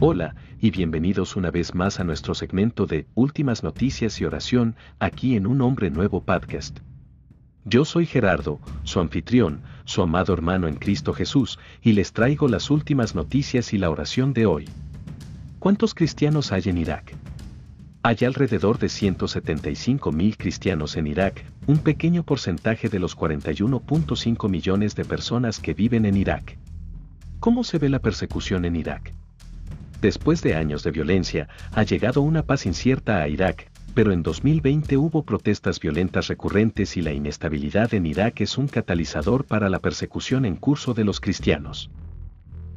Hola, y bienvenidos una vez más a nuestro segmento de Últimas Noticias y Oración, aquí en Un Hombre Nuevo Podcast. Yo soy Gerardo, su anfitrión, su amado hermano en Cristo Jesús, y les traigo las últimas noticias y la oración de hoy. ¿Cuántos cristianos hay en Irak? Hay alrededor de 175 mil cristianos en Irak, un pequeño porcentaje de los 41.5 millones de personas que viven en Irak. ¿Cómo se ve la persecución en Irak? Después de años de violencia, ha llegado una paz incierta a Irak, pero en 2020 hubo protestas violentas recurrentes y la inestabilidad en Irak es un catalizador para la persecución en curso de los cristianos.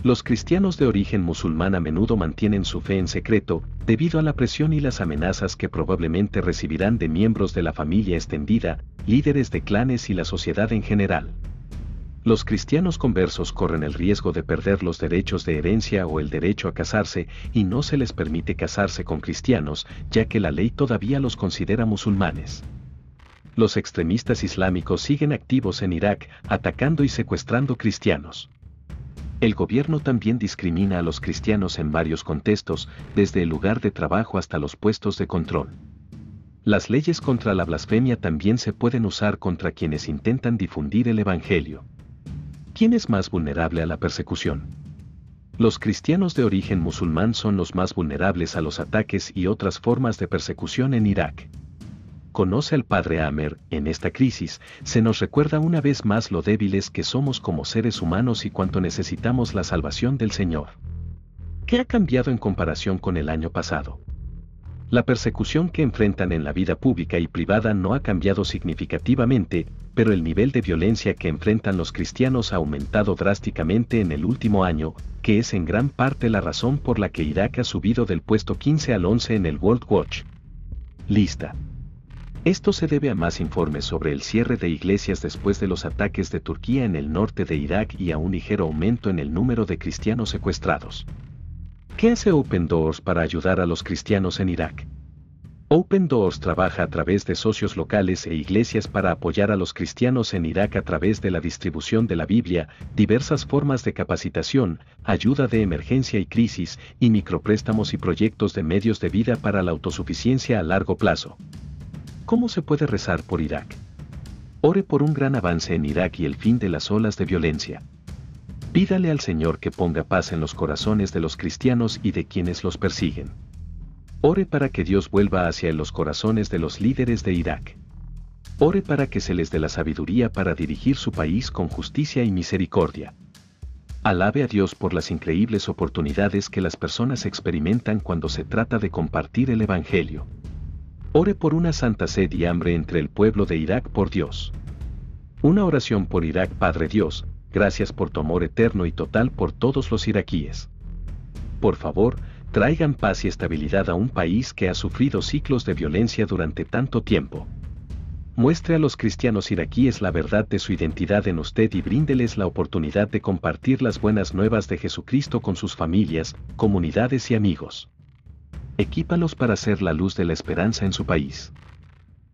Los cristianos de origen musulmán a menudo mantienen su fe en secreto, debido a la presión y las amenazas que probablemente recibirán de miembros de la familia extendida, líderes de clanes y la sociedad en general. Los cristianos conversos corren el riesgo de perder los derechos de herencia o el derecho a casarse y no se les permite casarse con cristianos, ya que la ley todavía los considera musulmanes. Los extremistas islámicos siguen activos en Irak, atacando y secuestrando cristianos. El gobierno también discrimina a los cristianos en varios contextos, desde el lugar de trabajo hasta los puestos de control. Las leyes contra la blasfemia también se pueden usar contra quienes intentan difundir el Evangelio. ¿Quién es más vulnerable a la persecución? Los cristianos de origen musulmán son los más vulnerables a los ataques y otras formas de persecución en Irak. Conoce al padre Amer, en esta crisis, se nos recuerda una vez más lo débiles que somos como seres humanos y cuánto necesitamos la salvación del Señor. ¿Qué ha cambiado en comparación con el año pasado? La persecución que enfrentan en la vida pública y privada no ha cambiado significativamente, pero el nivel de violencia que enfrentan los cristianos ha aumentado drásticamente en el último año, que es en gran parte la razón por la que Irak ha subido del puesto 15 al 11 en el World Watch. Lista. Esto se debe a más informes sobre el cierre de iglesias después de los ataques de Turquía en el norte de Irak y a un ligero aumento en el número de cristianos secuestrados. ¿Qué hace Open Doors para ayudar a los cristianos en Irak? Open Doors trabaja a través de socios locales e iglesias para apoyar a los cristianos en Irak a través de la distribución de la Biblia, diversas formas de capacitación, ayuda de emergencia y crisis, y micropréstamos y proyectos de medios de vida para la autosuficiencia a largo plazo. ¿Cómo se puede rezar por Irak? Ore por un gran avance en Irak y el fin de las olas de violencia. Pídale al Señor que ponga paz en los corazones de los cristianos y de quienes los persiguen. Ore para que Dios vuelva hacia los corazones de los líderes de Irak. Ore para que se les dé la sabiduría para dirigir su país con justicia y misericordia. Alabe a Dios por las increíbles oportunidades que las personas experimentan cuando se trata de compartir el Evangelio. Ore por una santa sed y hambre entre el pueblo de Irak por Dios. Una oración por Irak Padre Dios, gracias por tu amor eterno y total por todos los iraquíes. Por favor, traigan paz y estabilidad a un país que ha sufrido ciclos de violencia durante tanto tiempo. Muestre a los cristianos iraquíes la verdad de su identidad en usted y bríndeles la oportunidad de compartir las buenas nuevas de Jesucristo con sus familias, comunidades y amigos. Equípalos para ser la luz de la esperanza en su país.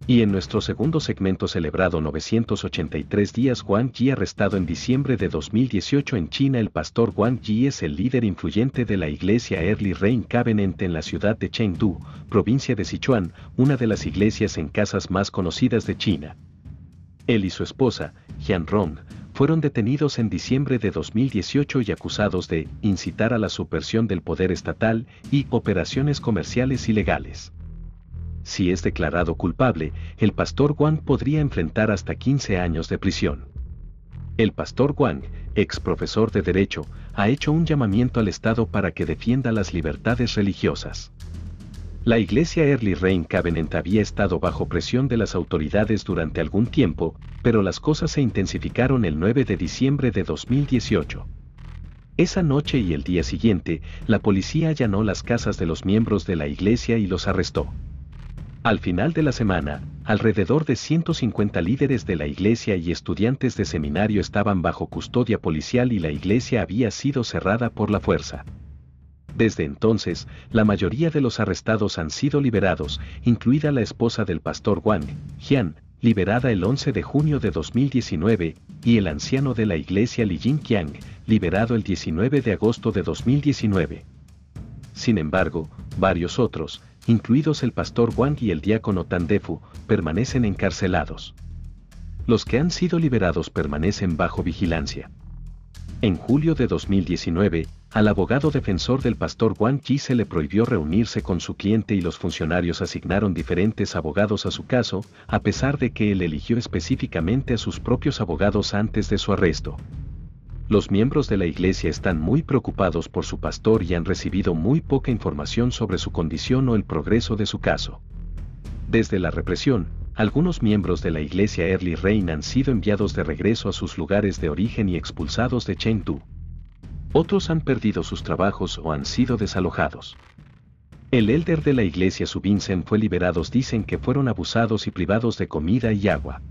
Y en nuestro segundo segmento celebrado 983 días Wang Yi arrestado en diciembre de 2018 en China el pastor Wang Yi es el líder influyente de la iglesia Early Rain Covenant en la ciudad de Chengdu, provincia de Sichuan, una de las iglesias en casas más conocidas de China. Él y su esposa, Jian Rong, fueron detenidos en diciembre de 2018 y acusados de incitar a la subversión del poder estatal y operaciones comerciales ilegales si es declarado culpable, el pastor Wang podría enfrentar hasta 15 años de prisión. El pastor Wang, ex profesor de Derecho, ha hecho un llamamiento al Estado para que defienda las libertades religiosas. La iglesia Early Rain Covenant había estado bajo presión de las autoridades durante algún tiempo, pero las cosas se intensificaron el 9 de diciembre de 2018. Esa noche y el día siguiente, la policía allanó las casas de los miembros de la iglesia y los arrestó. Al final de la semana, alrededor de 150 líderes de la iglesia y estudiantes de seminario estaban bajo custodia policial y la iglesia había sido cerrada por la fuerza. Desde entonces, la mayoría de los arrestados han sido liberados, incluida la esposa del pastor Wang, Jian, liberada el 11 de junio de 2019, y el anciano de la iglesia Li Jinqiang, liberado el 19 de agosto de 2019. Sin embargo, varios otros, incluidos el pastor Wang y el diácono Tandefu, permanecen encarcelados. Los que han sido liberados permanecen bajo vigilancia. En julio de 2019, al abogado defensor del pastor Wang Yi se le prohibió reunirse con su cliente y los funcionarios asignaron diferentes abogados a su caso, a pesar de que él eligió específicamente a sus propios abogados antes de su arresto. Los miembros de la iglesia están muy preocupados por su pastor y han recibido muy poca información sobre su condición o el progreso de su caso. Desde la represión, algunos miembros de la iglesia Early Rain han sido enviados de regreso a sus lugares de origen y expulsados de Chengdu. Otros han perdido sus trabajos o han sido desalojados. El elder de la iglesia Vincent fue liberados dicen que fueron abusados y privados de comida y agua.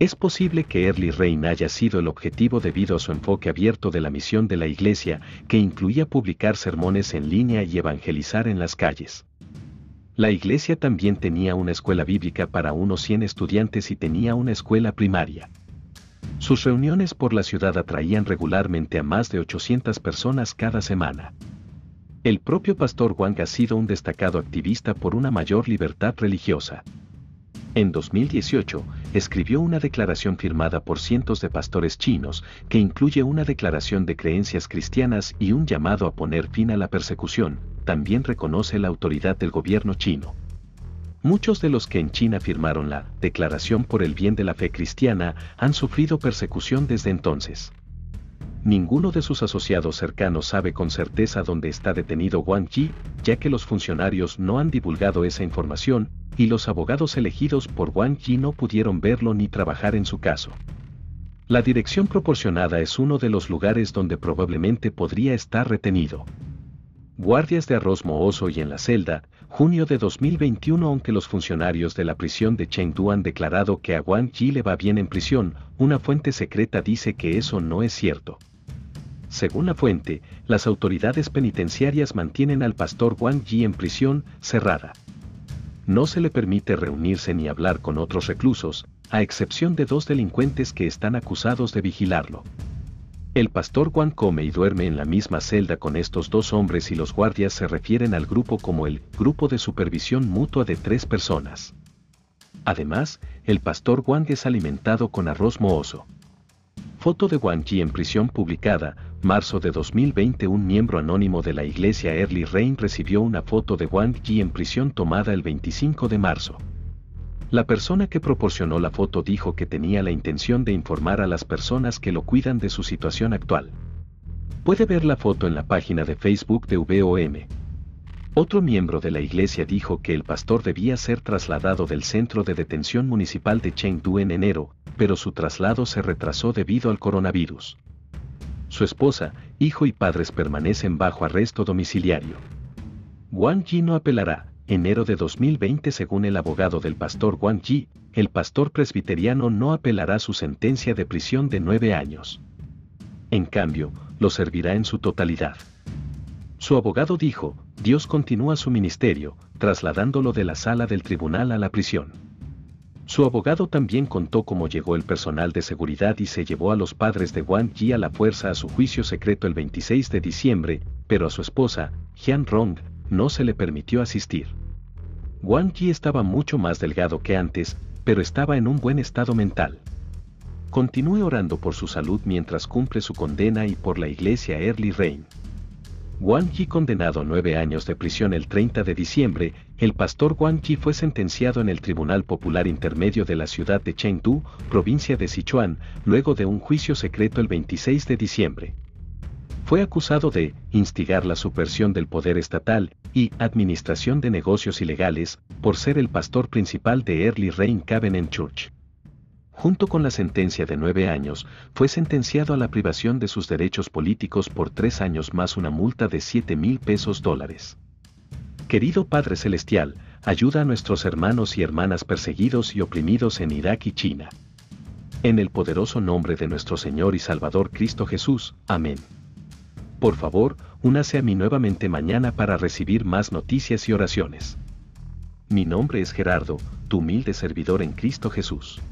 Es posible que Early Rain haya sido el objetivo debido a su enfoque abierto de la misión de la iglesia, que incluía publicar sermones en línea y evangelizar en las calles. La iglesia también tenía una escuela bíblica para unos 100 estudiantes y tenía una escuela primaria. Sus reuniones por la ciudad atraían regularmente a más de 800 personas cada semana. El propio pastor Wang ha sido un destacado activista por una mayor libertad religiosa. En 2018, escribió una declaración firmada por cientos de pastores chinos, que incluye una declaración de creencias cristianas y un llamado a poner fin a la persecución, también reconoce la autoridad del gobierno chino. Muchos de los que en China firmaron la Declaración por el Bien de la Fe Cristiana han sufrido persecución desde entonces. Ninguno de sus asociados cercanos sabe con certeza dónde está detenido Wang Yi, ya que los funcionarios no han divulgado esa información, y los abogados elegidos por Wang Yi no pudieron verlo ni trabajar en su caso. La dirección proporcionada es uno de los lugares donde probablemente podría estar retenido. Guardias de arroz mohoso y en la celda, junio de 2021 aunque los funcionarios de la prisión de Chengdu han declarado que a Wang Yi le va bien en prisión, una fuente secreta dice que eso no es cierto. Según la fuente, las autoridades penitenciarias mantienen al pastor Wang Yi en prisión cerrada no se le permite reunirse ni hablar con otros reclusos, a excepción de dos delincuentes que están acusados de vigilarlo. El pastor Juan come y duerme en la misma celda con estos dos hombres y los guardias se refieren al grupo como el Grupo de Supervisión Mutua de tres personas. Además, el pastor Juan es alimentado con arroz mohoso. Foto de Wang Yi en prisión publicada, marzo de 2020 un miembro anónimo de la iglesia Early Rain recibió una foto de Wang Yi en prisión tomada el 25 de marzo. La persona que proporcionó la foto dijo que tenía la intención de informar a las personas que lo cuidan de su situación actual. Puede ver la foto en la página de Facebook de VOM. Otro miembro de la iglesia dijo que el pastor debía ser trasladado del centro de detención municipal de Chengdu en enero, pero su traslado se retrasó debido al coronavirus. Su esposa, hijo y padres permanecen bajo arresto domiciliario. Wang Yi no apelará. Enero de 2020 según el abogado del pastor Wang Yi, el pastor presbiteriano no apelará su sentencia de prisión de nueve años. En cambio, lo servirá en su totalidad. Su abogado dijo, Dios continúa su ministerio, trasladándolo de la sala del tribunal a la prisión. Su abogado también contó cómo llegó el personal de seguridad y se llevó a los padres de Wang Yi a la fuerza a su juicio secreto el 26 de diciembre, pero a su esposa, Jian Rong, no se le permitió asistir. Wang Yi estaba mucho más delgado que antes, pero estaba en un buen estado mental. Continúe orando por su salud mientras cumple su condena y por la iglesia Early Rain. Wang Yi condenado a nueve años de prisión el 30 de diciembre, el pastor Wang Yi fue sentenciado en el Tribunal Popular Intermedio de la ciudad de Chengdu, provincia de Sichuan, luego de un juicio secreto el 26 de diciembre. Fue acusado de instigar la subversión del poder estatal y administración de negocios ilegales por ser el pastor principal de Early Rain Covenant Church junto con la sentencia de nueve años, fue sentenciado a la privación de sus derechos políticos por tres años más una multa de siete mil pesos dólares. Querido Padre Celestial, ayuda a nuestros hermanos y hermanas perseguidos y oprimidos en Irak y China. En el poderoso nombre de nuestro Señor y Salvador Cristo Jesús. Amén. Por favor, únase a mí nuevamente mañana para recibir más noticias y oraciones. Mi nombre es Gerardo, tu humilde servidor en Cristo Jesús.